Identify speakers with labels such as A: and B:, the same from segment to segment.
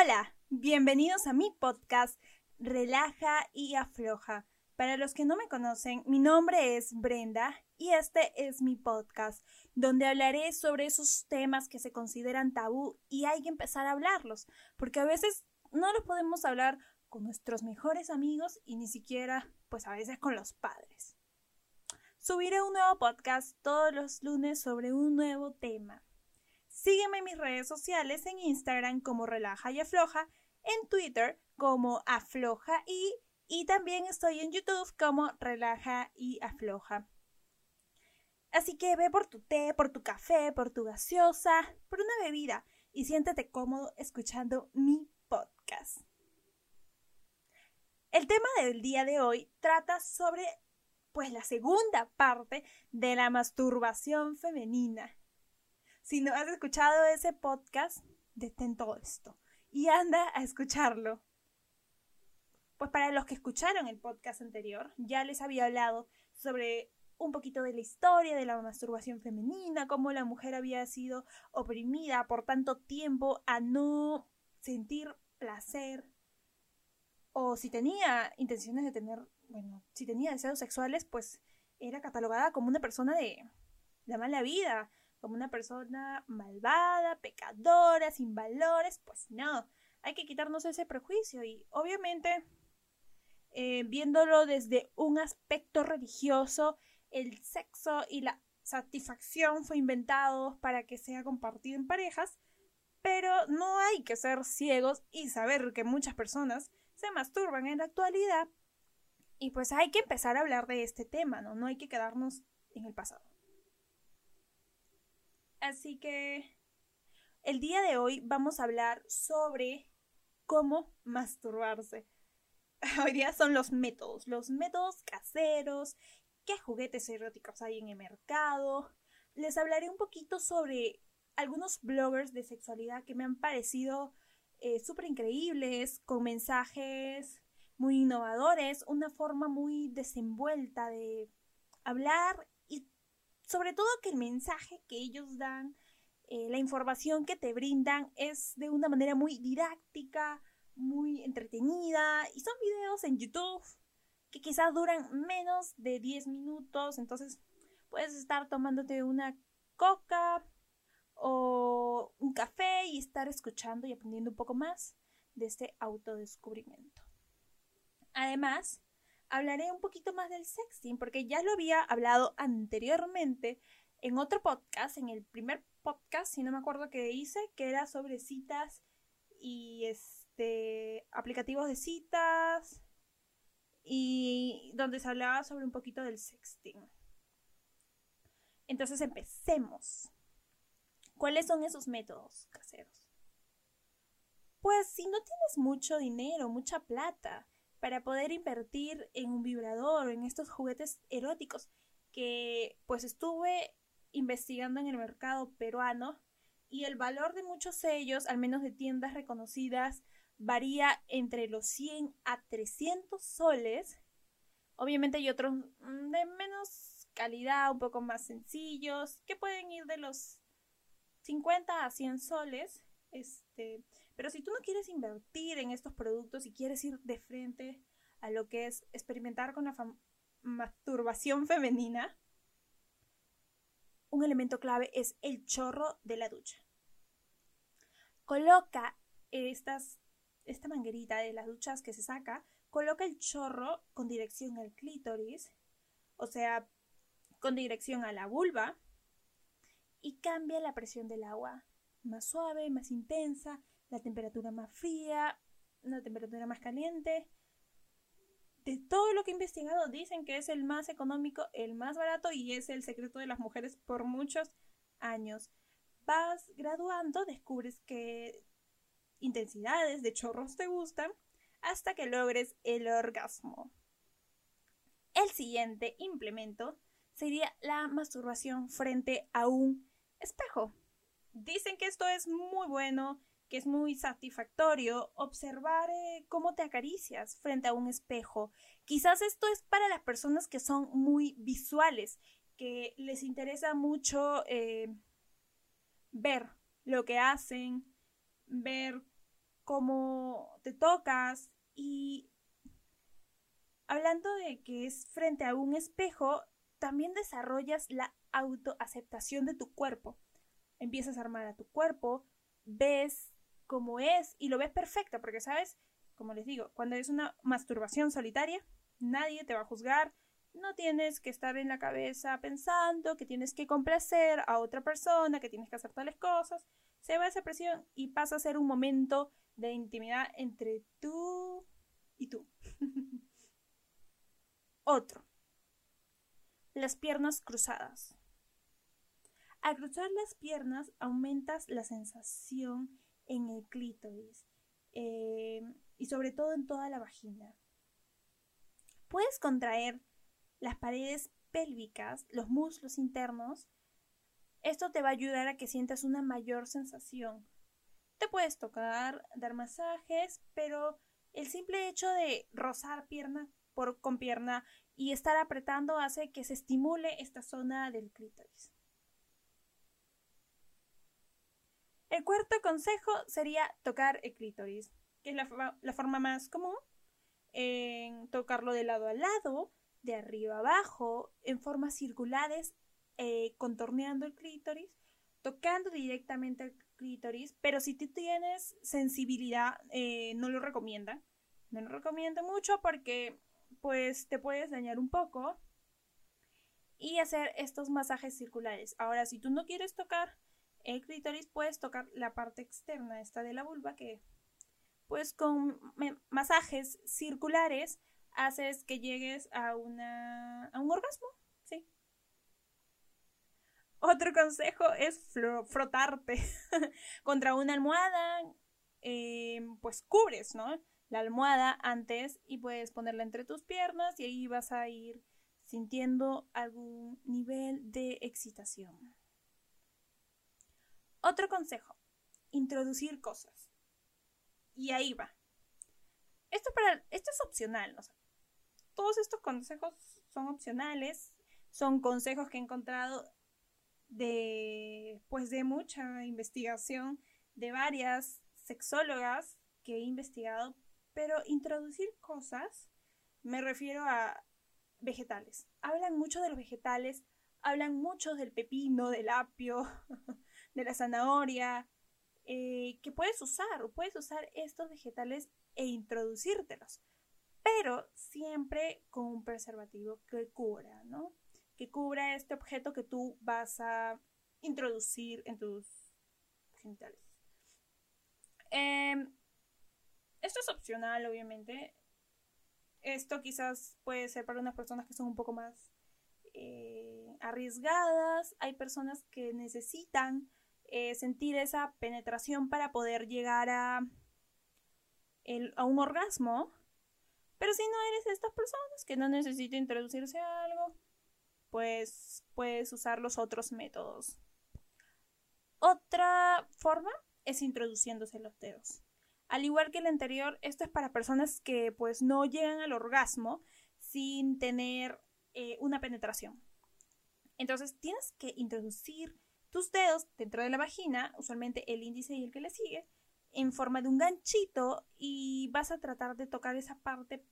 A: Hola, bienvenidos a mi podcast Relaja y Afloja. Para los que no me conocen, mi nombre es Brenda y este es mi podcast, donde hablaré sobre esos temas que se consideran tabú y hay que empezar a hablarlos, porque a veces no los podemos hablar con nuestros mejores amigos y ni siquiera, pues a veces con los padres. Subiré un nuevo podcast todos los lunes sobre un nuevo tema. Sígueme en mis redes sociales en Instagram como Relaja y Afloja, en Twitter como Afloja y, y también estoy en YouTube como Relaja y Afloja. Así que ve por tu té, por tu café, por tu gaseosa, por una bebida y siéntete cómodo escuchando mi podcast. El tema del día de hoy trata sobre pues la segunda parte de la masturbación femenina. Si no has escuchado ese podcast, detén todo esto y anda a escucharlo. Pues para los que escucharon el podcast anterior, ya les había hablado sobre un poquito de la historia de la masturbación femenina, cómo la mujer había sido oprimida por tanto tiempo a no sentir placer o si tenía intenciones de tener, bueno, si tenía deseos sexuales, pues era catalogada como una persona de, de mala vida, como una persona malvada, pecadora, sin valores, pues no, hay que quitarnos ese prejuicio y obviamente eh, viéndolo desde un aspecto religioso, el sexo y la satisfacción fue inventado para que sea compartido en parejas, pero no hay que ser ciegos y saber que muchas personas se masturban en la actualidad. Y pues hay que empezar a hablar de este tema, ¿no? No hay que quedarnos en el pasado. Así que el día de hoy vamos a hablar sobre cómo masturbarse. Hoy día son los métodos, los métodos caseros, qué juguetes eróticos hay en el mercado. Les hablaré un poquito sobre algunos bloggers de sexualidad que me han parecido eh, súper increíbles, con mensajes muy innovadores, una forma muy desenvuelta de hablar sobre todo que el mensaje que ellos dan, eh, la información que te brindan es de una manera muy didáctica, muy entretenida y son videos en YouTube que quizás duran menos de 10 minutos, entonces puedes estar tomándote una coca o un café y estar escuchando y aprendiendo un poco más de este autodescubrimiento. Además, hablaré un poquito más del sexting porque ya lo había hablado anteriormente en otro podcast, en el primer podcast, si no me acuerdo qué hice, que era sobre citas y este aplicativos de citas y donde se hablaba sobre un poquito del sexting. Entonces empecemos. ¿Cuáles son esos métodos caseros? Pues si no tienes mucho dinero, mucha plata para poder invertir en un vibrador o en estos juguetes eróticos que pues estuve investigando en el mercado peruano y el valor de muchos de ellos, al menos de tiendas reconocidas, varía entre los 100 a 300 soles. Obviamente hay otros mm, de menos calidad, un poco más sencillos, que pueden ir de los 50 a 100 soles. Este, pero si tú no quieres invertir en estos productos y quieres ir de frente a lo que es experimentar con la masturbación femenina, un elemento clave es el chorro de la ducha. Coloca esta manguerita de las duchas que se saca, coloca el chorro con dirección al clítoris, o sea, con dirección a la vulva, y cambia la presión del agua. Más suave, más intensa, la temperatura más fría, la temperatura más caliente. De todo lo que he investigado dicen que es el más económico, el más barato y es el secreto de las mujeres por muchos años. Vas graduando, descubres qué intensidades de chorros te gustan hasta que logres el orgasmo. El siguiente implemento sería la masturbación frente a un espejo. Dicen que esto es muy bueno, que es muy satisfactorio observar eh, cómo te acaricias frente a un espejo. Quizás esto es para las personas que son muy visuales, que les interesa mucho eh, ver lo que hacen, ver cómo te tocas y hablando de que es frente a un espejo, también desarrollas la autoaceptación de tu cuerpo. Empiezas a armar a tu cuerpo, ves cómo es y lo ves perfecto, porque sabes, como les digo, cuando es una masturbación solitaria, nadie te va a juzgar, no tienes que estar en la cabeza pensando que tienes que complacer a otra persona, que tienes que hacer tales cosas. Se va esa presión y pasa a ser un momento de intimidad entre tú y tú. Otro. Las piernas cruzadas. Al cruzar las piernas aumentas la sensación en el clítoris eh, y sobre todo en toda la vagina. Puedes contraer las paredes pélvicas, los muslos internos. Esto te va a ayudar a que sientas una mayor sensación te puedes tocar, dar masajes, pero el simple hecho de rozar pierna por, con pierna y estar apretando hace que se estimule esta zona del clítoris. El cuarto consejo sería tocar el clítoris, que es la, forma más común. En tocarlo de lado a lado, de arriba a abajo, en formas circulares, eh, contorneando el clítoris, tocando directamente el clítoris, pero si tú tienes sensibilidad, eh, no lo recomienda. No lo recomiendo mucho porque pues te puedes dañar un poco y hacer estos masajes circulares. Ahora, si tú no quieres tocar el clítoris, puedes tocar la parte externa, esta de la vulva, que pues con masajes circulares haces que llegues a, una, a un orgasmo. Otro consejo es frotarte contra una almohada, em, pues cubres, ¿no? La almohada antes y puedes ponerla entre tus piernas y ahí vas a ir sintiendo algún nivel de excitación. Otro consejo, introducir cosas. Y ahí va. Esto, para, esto es opcional, todos estos consejos son opcionales, son consejos que he encontrado de pues de mucha investigación de varias sexólogas que he investigado, pero introducir cosas me refiero a vegetales. Hablan mucho de los vegetales, hablan mucho del pepino, del apio, de la zanahoria, eh, que puedes usar, puedes usar estos vegetales e introducírtelos, pero siempre con un preservativo que cubra, ¿no? que cubra este objeto que tú vas a introducir en tus genitales. Em, esto es opcional, obviamente. Esto quizás puede ser para unas personas que son un poco más eh, arriesgadas. Hay personas que necesitan eh, sentir esa penetración para poder llegar a, a un orgasmo. Pero si no eres de estas personas que no necesitan introducirse a algo, pues puedes usar los otros métodos. Otra forma es introduciéndose los dedos. Al igual que el anterior, esto es para personas que pues no llegan al orgasmo sin tener eh, una penetración. Entonces tienes que introducir tus dedos dentro de la vagina, usualmente el índice y el que le sigue, en forma de un ganchito y vas a tratar de tocar esa parte,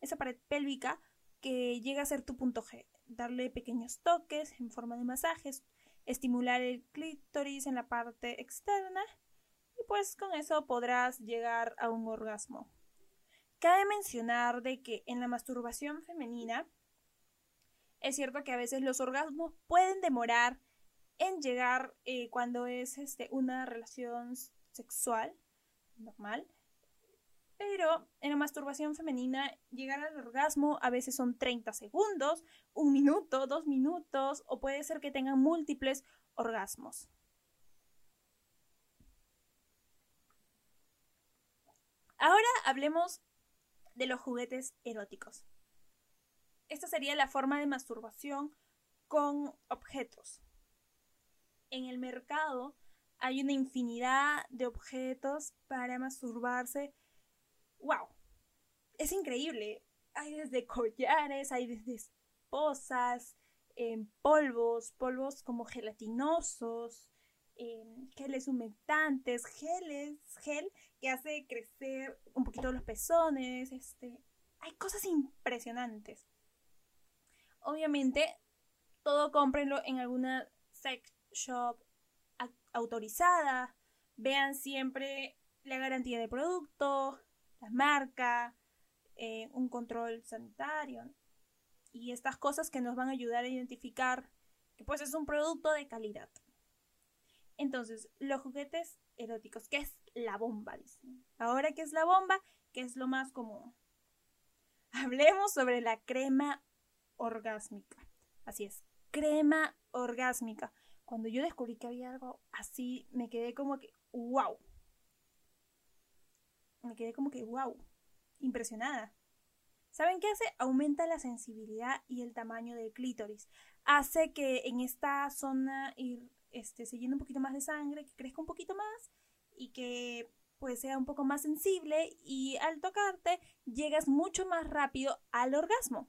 A: esa pared pélvica que llega a ser tu punto G darle pequeños toques en forma de masajes, estimular el clítoris en la parte externa y pues con eso podrás llegar a un orgasmo. Cabe mencionar de que en la masturbación femenina es cierto que a veces los orgasmos pueden demorar en llegar eh, cuando es este, una relación sexual normal, pero en la masturbación femenina, llegar al orgasmo a veces son 30 segundos, un minuto, dos minutos, o puede ser que tengan múltiples orgasmos. Ahora hablemos de los juguetes eróticos. Esta sería la forma de masturbación con objetos. En el mercado hay una infinidad de objetos para masturbarse wow, es increíble. Hay desde collares, hay desde esposas, en polvos, polvos como gelatinosos, em, geles humectantes, geles, gel que hace crecer un poquito los pezones, este, hay cosas impresionantes. Obviamente, todo cómprenlo en alguna sex shop autorizada. Vean siempre la garantía de producto, la marca, eh, un control sanitario y estas cosas que nos van a ayudar a identificar que pues es un producto de calidad. Entonces, los juguetes eróticos, ¿qué es la bomba? Ahora, ¿qué es la bomba? ¿Qué es lo más común? Hablemos sobre la crema orgásmica. Así es, crema orgásmica. Cuando yo descubrí que había algo así, me quedé como que, wow. Me quedé como que, wow. Impresionada. ¿Saben qué hace? Aumenta la sensibilidad y el tamaño del clítoris. Hace que en esta zona ir este, se llene un poquito más de sangre, que crezca un poquito más y que pues sea un poco más sensible y al tocarte llegas mucho más rápido al orgasmo.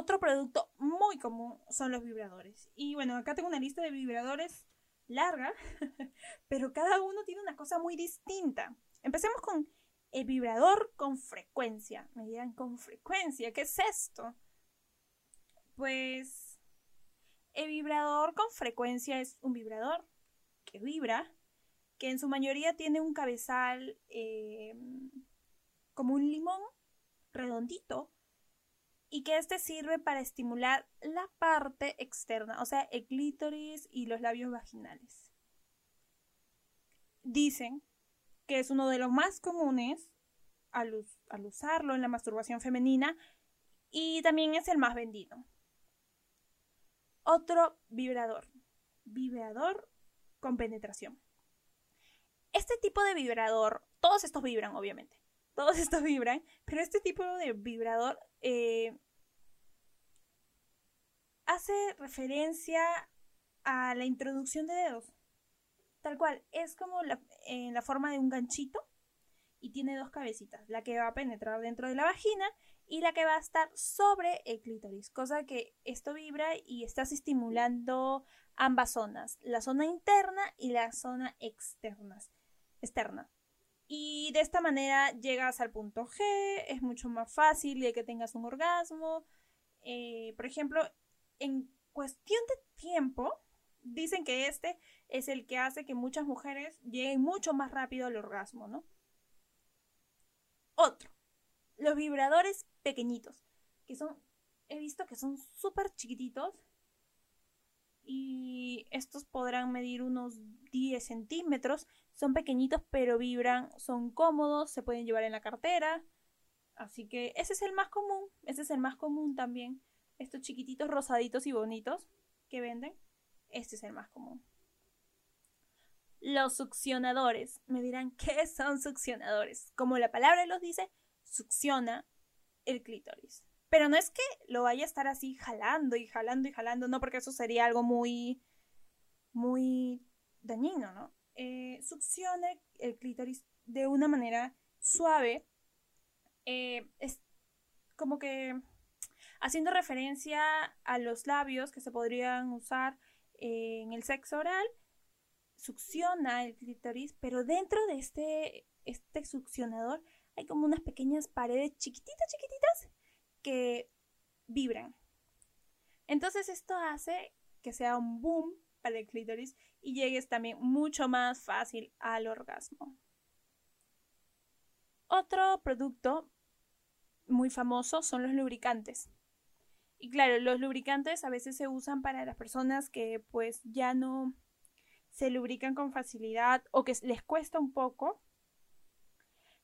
A: Otro producto muy común son los vibradores. Y bueno, acá tengo una lista de vibradores larga, pero cada uno tiene una cosa muy distinta. Empecemos con el vibrador con frecuencia. Me dirán, ¿con frecuencia? ¿Qué es esto? Pues el vibrador con frecuencia es un vibrador que vibra, que en su mayoría tiene un cabezal eh, como un limón redondito y que este sirve para estimular la parte externa, o sea, el clítoris y los labios vaginales. Dicen que es uno de los más comunes al, al usarlo en la masturbación femenina y también es el más vendido. Otro vibrador. Vibrador con penetración. Este tipo de vibrador, todos estos vibran, obviamente. Todos estos vibran, pero este tipo de vibrador eh, hace referencia a la introducción de dedos. Tal cual, es como en la forma de un ganchito y tiene dos cabecitas, la que va a penetrar dentro de la vagina y la que va a estar sobre el clítoris, cosa que esto vibra y estás estimulando ambas zonas, la zona interna y la zona externa. Y de esta manera llegas al punto G, es mucho más fácil de que tengas un orgasmo. Eh, por ejemplo, en cuestión de tiempo, dicen que este es el que hace que muchas mujeres lleguen mucho más rápido al orgasmo, ¿no? Otro, los vibradores pequeñitos, que son, he visto que son súper chiquititos y estos podrán medir unos 10 centímetros, son pequeñitos pero vibran, son cómodos, se pueden llevar en la cartera, así que ese es el más común, ese es el más común también, estos chiquititos rosaditos y bonitos que venden, este es el más común. Los succionadores. Me dirán, ¿qué son succionadores? Como la palabra los dice, succiona el clítoris. Pero no es que lo vaya a estar así jalando y jalando y jalando, no, porque eso sería algo muy, muy dañino, ¿no? Eh, succiona el clítoris de una manera suave. Eh, es como que haciendo referencia a los labios que se podrían usar en el sexo oral, succiona el clítoris, pero dentro de este, este succionador hay como unas pequeñas paredes chiquititas, chiquititas que vibran. Entonces esto hace que sea un boom para el clítoris y llegues también mucho más fácil al orgasmo. Otro producto muy famoso son los lubricantes. Y claro, los lubricantes a veces se usan para las personas que pues ya no se lubrican con facilidad o que les cuesta un poco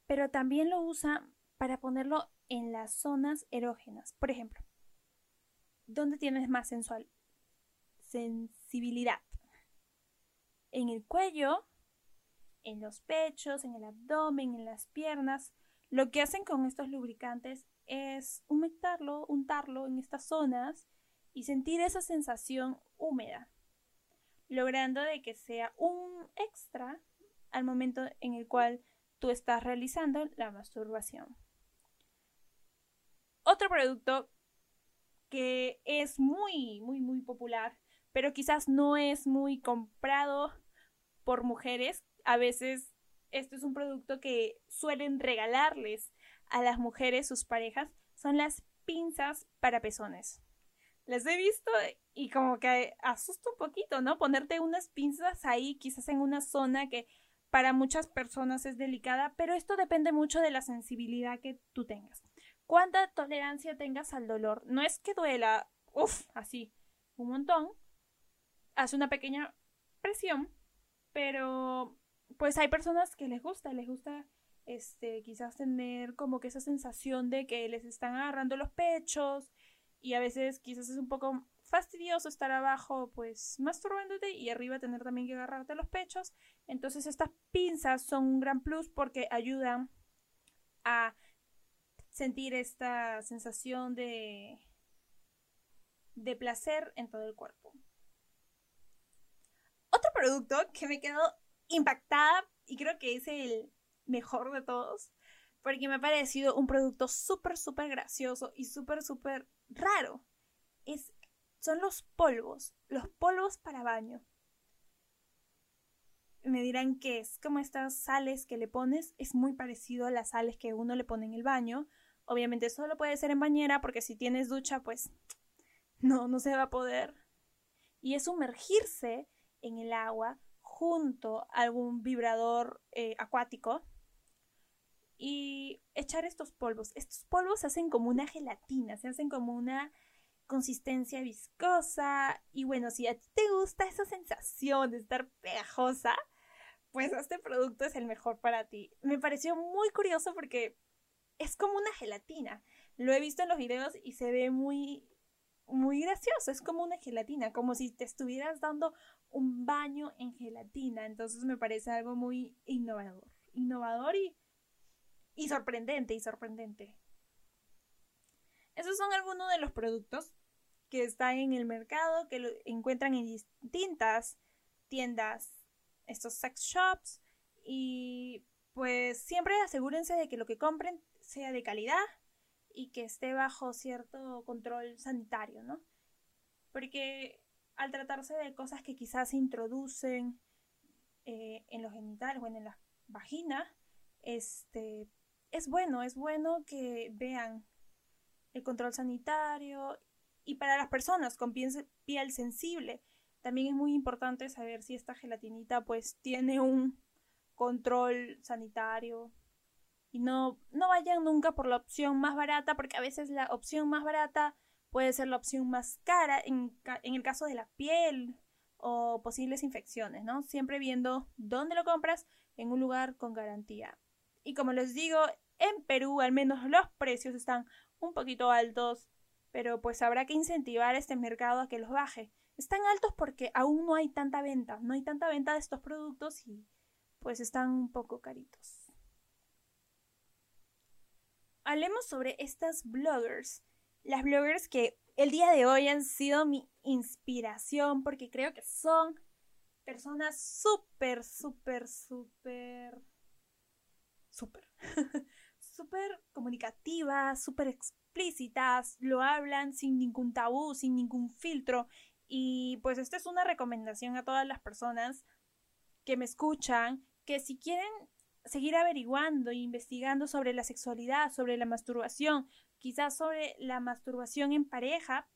A: pero también lo usa para ponerlo en las zonas erógenas. Por ejemplo, ¿dónde tienes más sensual? Sensibilidad. En el cuello, en los pechos, en el abdomen, en las piernas. Lo que hacen con estos lubricantes es humectarlo, untarlo en estas zonas y sentir esa sensación húmeda, logrando de que sea un extra al momento en el cual tú estás realizando la masturbación. Otro producto que es muy, muy, muy popular, pero quizás no es muy comprado por mujeres. A veces esto es un producto que suelen regalarles a las mujeres, sus parejas, son las pinzas para pezones. Las he visto y como que asusta un poquito, ¿no? Ponerte unas pinzas ahí, quizás en una zona que para muchas personas es delicada, pero esto depende mucho de la sensibilidad que tú tengas. Cuánta tolerancia tengas al dolor. No es que duela, uff, así, un montón. Hace una pequeña presión, pero pues hay personas que les gusta, les gusta este, quizás tener como que esa sensación de que les están agarrando los pechos y a veces quizás es un poco fastidioso estar abajo pues masturbándote y arriba tener también que agarrarte los pechos. Entonces estas pinzas son un gran plus porque ayudan a sentir esta sensación de de placer en todo el cuerpo. Otro producto que me quedó impactada y creo que es el mejor de todos, porque me ha parecido un producto súper, súper gracioso y súper, súper raro. Es, son los polvos, los polvos para baño. Me dirán que es como estas sales que le pones, es muy parecido a las sales que uno le pone en el baño. Obviamente solo puede ser en bañera porque si tienes ducha pues no, no se va a poder. Y es sumergirse en el agua junto a algún vibrador eh, acuático y echar estos polvos. Estos polvos se hacen como una gelatina, se hacen como una consistencia viscosa y bueno, si a ti te gusta esa sensación de estar pegajosa, pues este producto es el mejor para ti. Me pareció muy curioso porque es como una gelatina. Lo he visto en los videos y se ve muy muy gracioso, es como una gelatina, como si te estuvieras dando un baño en gelatina, entonces me parece algo muy innovador, innovador y y sorprendente, y sorprendente. Esos son algunos de los productos que están en el mercado, que lo encuentran en distintas tiendas, estos sex shops, y pues siempre asegúrense de que lo que compren sea de calidad y que esté bajo cierto control sanitario, ¿no? Porque al tratarse de cosas que quizás se introducen eh, en los genitales o en la vagina, este, es bueno, es bueno que vean el control sanitario y para las personas con piel sensible también es muy importante saber si esta gelatinita pues tiene un control sanitario y no, no vayan nunca por la opción más barata porque a veces la opción más barata puede ser la opción más cara en, en el caso de la piel o posibles infecciones, ¿no? Siempre viendo dónde lo compras en un lugar con garantía. Y como les digo, en Perú al menos los precios están un poquito altos, pero pues habrá que incentivar este mercado a que los baje. Están altos porque aún no hay tanta venta, no hay tanta venta de estos productos y pues están un poco caritos. Hablemos sobre estas bloggers, las bloggers que el día de hoy han sido mi inspiración porque creo que son personas súper, súper, súper súper, súper comunicativas, súper explícitas, lo hablan sin ningún tabú, sin ningún filtro. Y pues esta es una recomendación a todas las personas que me escuchan, que si quieren seguir averiguando e investigando sobre la sexualidad, sobre la masturbación, quizás sobre la masturbación en pareja,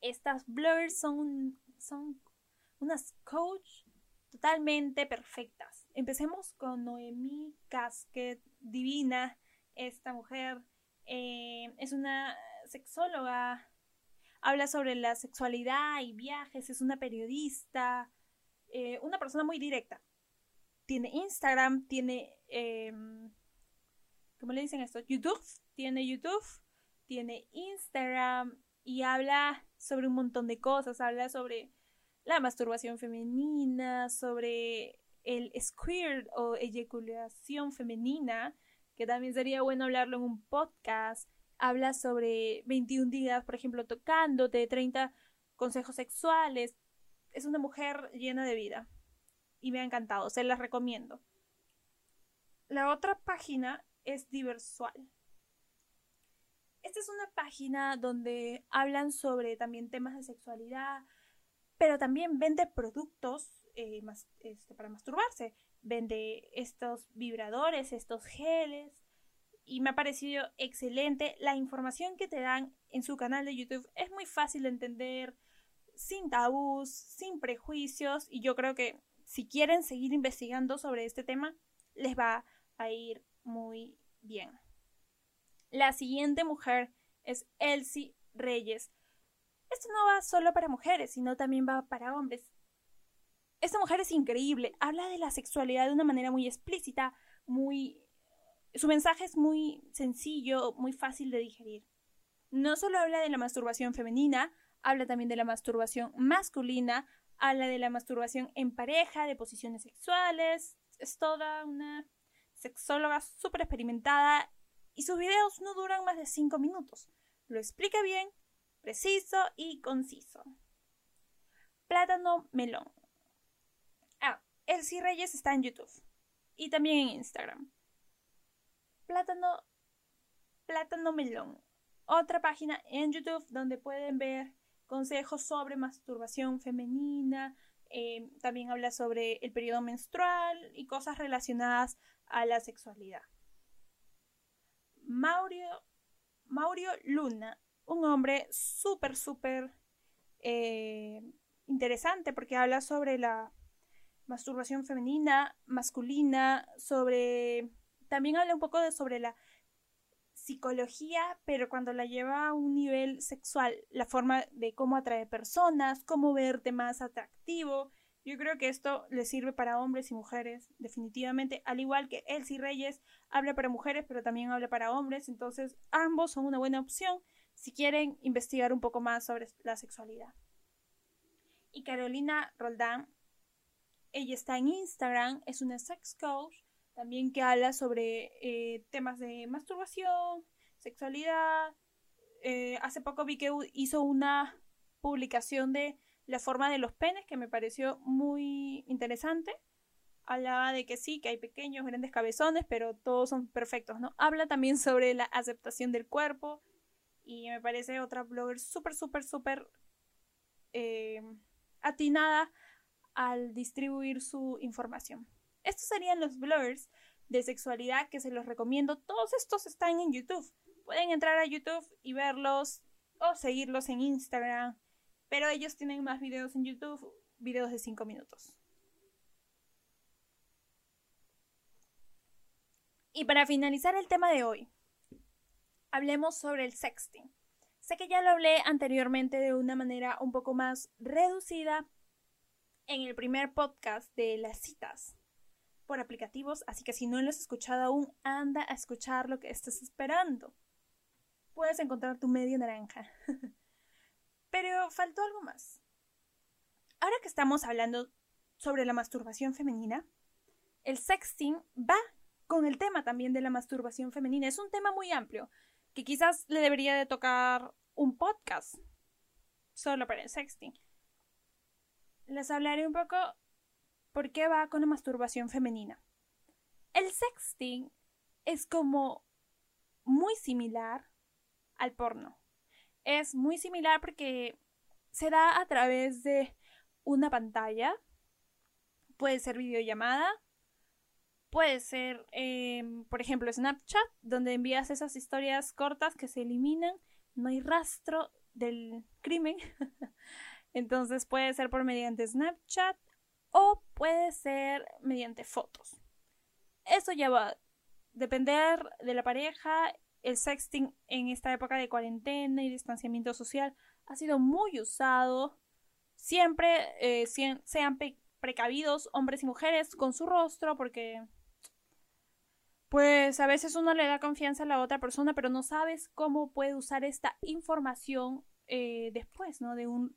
A: estas bloggers son, son unas coach totalmente perfectas. Empecemos con Noemí Casquet, divina, esta mujer. Eh, es una sexóloga, habla sobre la sexualidad y viajes, es una periodista, eh, una persona muy directa. Tiene Instagram, tiene, em, ¿cómo le dicen esto? YouTube, tiene YouTube, tiene Instagram y habla sobre un montón de cosas, habla sobre la masturbación femenina, sobre el squirt o eyaculación femenina, que también sería bueno hablarlo en un podcast. Habla sobre 21 días, por ejemplo, tocándote, 30 consejos sexuales. Es una mujer llena de vida y me ha encantado, se las recomiendo. La otra página es Diversual. Esta es una página donde hablan sobre también temas de sexualidad, pero también vende productos eh, este, para masturbarse. Vende estos vibradores, estos geles. Y me ha parecido excelente. La información que te dan en su canal de YouTube es muy fácil de entender, sin tabús, sin prejuicios. Y yo creo que si quieren seguir investigando sobre este tema, les va a ir muy bien. La siguiente mujer es Elsie Reyes. Esto no va solo para mujeres, sino también va para hombres. Esta mujer es increíble, habla de la sexualidad de una manera muy explícita, muy... Su mensaje es muy sencillo, muy fácil de digerir. No solo habla de la masturbación femenina, habla también de la masturbación masculina, habla de la masturbación en pareja, de posiciones sexuales. Es toda una sexóloga súper experimentada y sus videos no duran más de 5 minutos. Lo explica bien, preciso y conciso. Plátano melón. Ah, Elsie Reyes está en YouTube y también en Instagram. Plátano, plátano melón. Otra página en YouTube donde pueden ver consejos sobre masturbación femenina. Eh, también habla sobre el periodo menstrual y cosas relacionadas a la sexualidad. Maurio, Luna, un hombre súper, súper eh, interesante porque habla sobre la masturbación femenina, masculina, sobre... También habla un poco sobre la psicología, pero cuando la lleva a un nivel sexual, la forma de cómo atraer personas, cómo verte más atractivo, yo creo que esto le sirve para hombres y mujeres, definitivamente, al igual que Elsie Reyes habla para mujeres, pero también habla para hombres, entonces ambos son una buena opción si quieren investigar un poco más sobre la sexualidad. Y Carolina Roldán, ella está en Instagram, es una sex coach, también que habla sobre eh, temas de masturbación, sexualidad. Eh, hace poco vi que hizo una publicación de la forma de los penes, que me pareció muy interesante. Hablaba de que sí, que hay pequeños, grandes cabezones, pero todos son perfectos, ¿no? Habla también sobre la aceptación del cuerpo. Y me parece otra blogger súper, súper, súper eh, atinada al distribuir su información. Estos serían los bloggers de sexualidad que se los recomiendo. Todos estos están en YouTube. Pueden entrar a YouTube y verlos o seguirlos en Instagram pero ellos tienen más videos en YouTube, videos de 5 minutos. Y para finalizar el tema de hoy, hablemos sobre el sexting. Sé que ya lo hablé anteriormente de una manera un poco más reducida en el primer podcast de las citas por aplicativos, así que si no lo has escuchado aún, anda a escuchar lo que estás esperando. Puedes encontrar tu medio naranja. Pero faltó algo más. Ahora que estamos hablando sobre la masturbación femenina, el sexting va con el tema también de la masturbación femenina. Es un tema muy amplio que quizás le debería de tocar un podcast solo para el sexting. Les hablaré un poco por qué va con la masturbación femenina. El sexting es como muy similar al porno es muy similar porque se da a través de una pantalla. Puede ser videollamada. Puede ser, em, por ejemplo, Snapchat, donde envías esas historias cortas que se eliminan. No hay rastro del crimen. Entonces puede ser por mediante Snapchat o puede ser mediante fotos. Eso ya va a depender de la pareja el sexting en esta época de cuarentena y distanciamiento social ha sido muy usado. Siempre eh, sean precavidos hombres y mujeres con su rostro porque pues a veces uno le da confianza a la otra persona pero no sabes cómo puede usar esta información eh, después, ¿no? De un,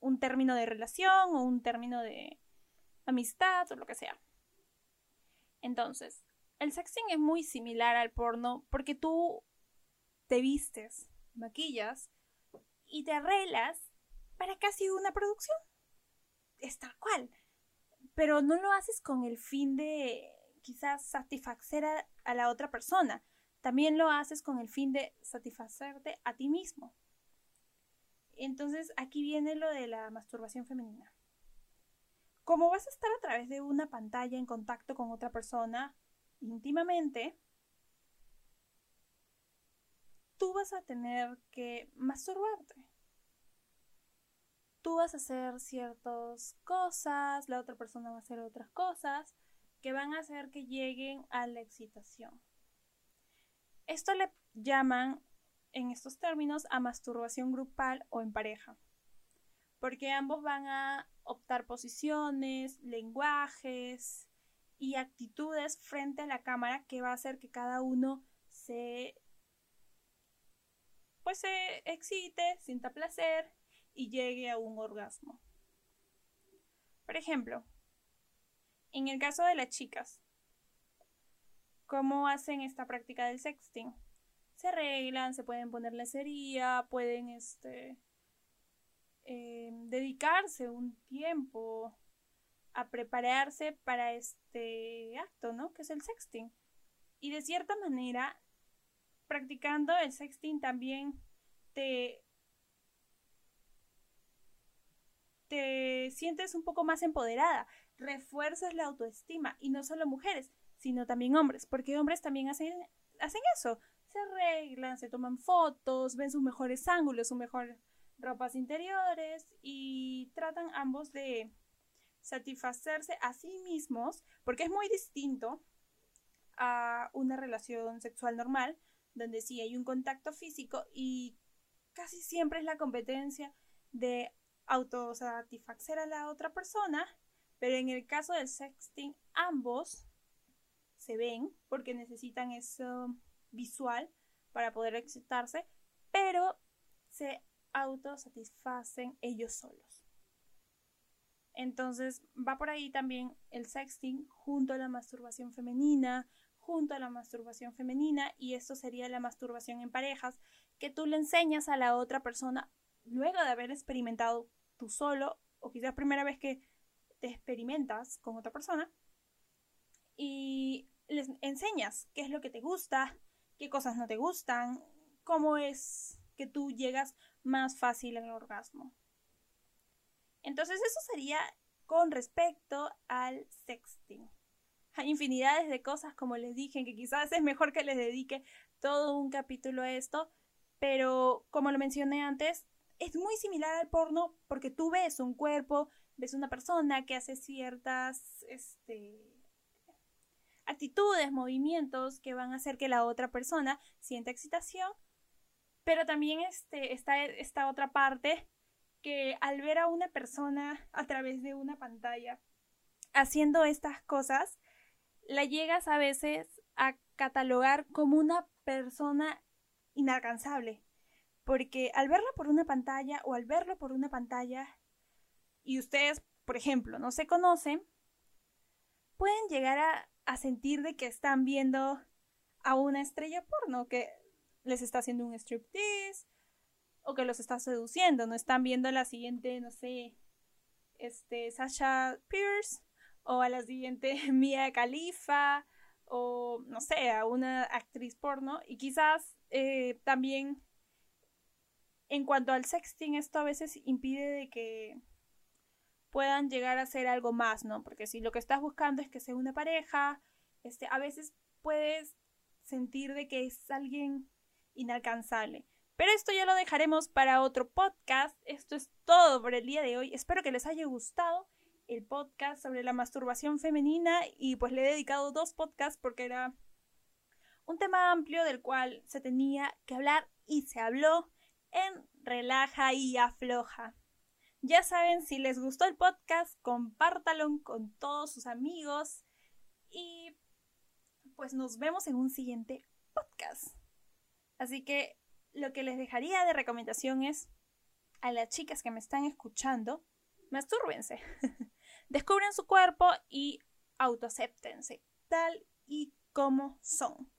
A: un término de relación o un término de amistad o lo que sea. Entonces, el sexting es muy similar al porno porque tú te vistes, maquillas y te arreglas para casi una producción. Es tal cual. Pero no lo haces con el fin de quizás satisfacer a, la otra persona. También lo haces con el fin de satisfacerte a ti mismo. Entonces aquí viene lo de la masturbación femenina. Como vas a estar a través de una pantalla en contacto con otra persona íntimamente, tú vas a tener que masturbarte. Tú vas a hacer ciertas cosas, la otra persona va a hacer otras cosas que van a hacer que lleguen a la excitación. Esto le llaman en estos términos a masturbación grupal o en pareja, porque ambos van a optar posiciones, lenguajes y actitudes frente a la cámara que va a hacer que cada uno se pues se excite, sienta placer y llegue a un orgasmo. Por ejemplo, en el caso de las chicas, ¿cómo hacen esta práctica del sexting? Se arreglan, se pueden poner lencería, pueden este, em, dedicarse un tiempo a prepararse para este acto, ¿no? Que es el sexting. Y de cierta manera practicando el sexting también te, te sientes un poco más empoderada, refuerzas la autoestima y no solo mujeres, sino también hombres, porque hombres también hacen, hacen eso, se arreglan, se toman fotos, ven sus mejores ángulos, sus mejores ropas interiores y tratan ambos de satisfacerse a sí mismos, porque es muy distinto a una relación sexual normal, donde sí hay un contacto físico y casi siempre es la competencia de autosatisfacer a la otra persona, pero en el caso del sexting ambos se ven porque necesitan eso visual para poder excitarse, pero se autosatisfacen ellos solos. Entonces va por ahí también el sexting junto a la masturbación femenina, junto a la masturbación femenina y esto sería la masturbación en parejas que tú le enseñas a la otra persona luego de haber experimentado tú solo o quizás primera vez que te experimentas con otra persona y les enseñas qué es lo que te gusta, qué cosas no te gustan, cómo es que tú llegas más fácil al orgasmo. Entonces eso sería con respecto al sexting. Hay infinidades de cosas, como les dije, que quizás es mejor que les dedique todo un capítulo a esto, pero como lo mencioné antes, es muy similar al porno porque tú ves un cuerpo, ves una persona que hace ciertas este, actitudes, movimientos que van a hacer que la otra persona sienta excitación, pero también este, está esta otra parte que al ver a una persona a través de una pantalla haciendo estas cosas, la llegas a veces a catalogar como una persona inalcanzable. Porque al verla por una pantalla o al verlo por una pantalla y ustedes, por ejemplo, no se conocen, pueden llegar a, a sentir de que están viendo a una estrella porno que les está haciendo un striptease o que los está seduciendo, no están viendo la siguiente, no sé, este Sasha Pierce o a la siguiente Mia Khalifa o no sé, a una actriz porno. Y quizás eh, también en cuanto al sexting esto a veces impide de que puedan llegar a ser algo más, ¿no? Porque si lo que estás buscando es que sea una pareja, este, a veces puedes sentir de que es alguien inalcanzable. Pero esto ya lo dejaremos para otro podcast. Esto es todo por el día de hoy. Espero que les haya gustado el podcast sobre la masturbación femenina y pues le he dedicado dos podcasts porque era un tema amplio del cual se tenía que hablar y se habló en Relaja y Afloja. Ya saben, si les gustó el podcast, compártalo con todos sus amigos y pues nos vemos en un siguiente podcast. Así que lo que les dejaría de recomendación es a las chicas que me están escuchando, mastúrbense. Descubren su cuerpo y autoacéptense tal y como son.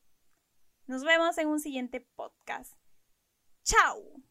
A: Nos vemos en un siguiente podcast. ¡Chao!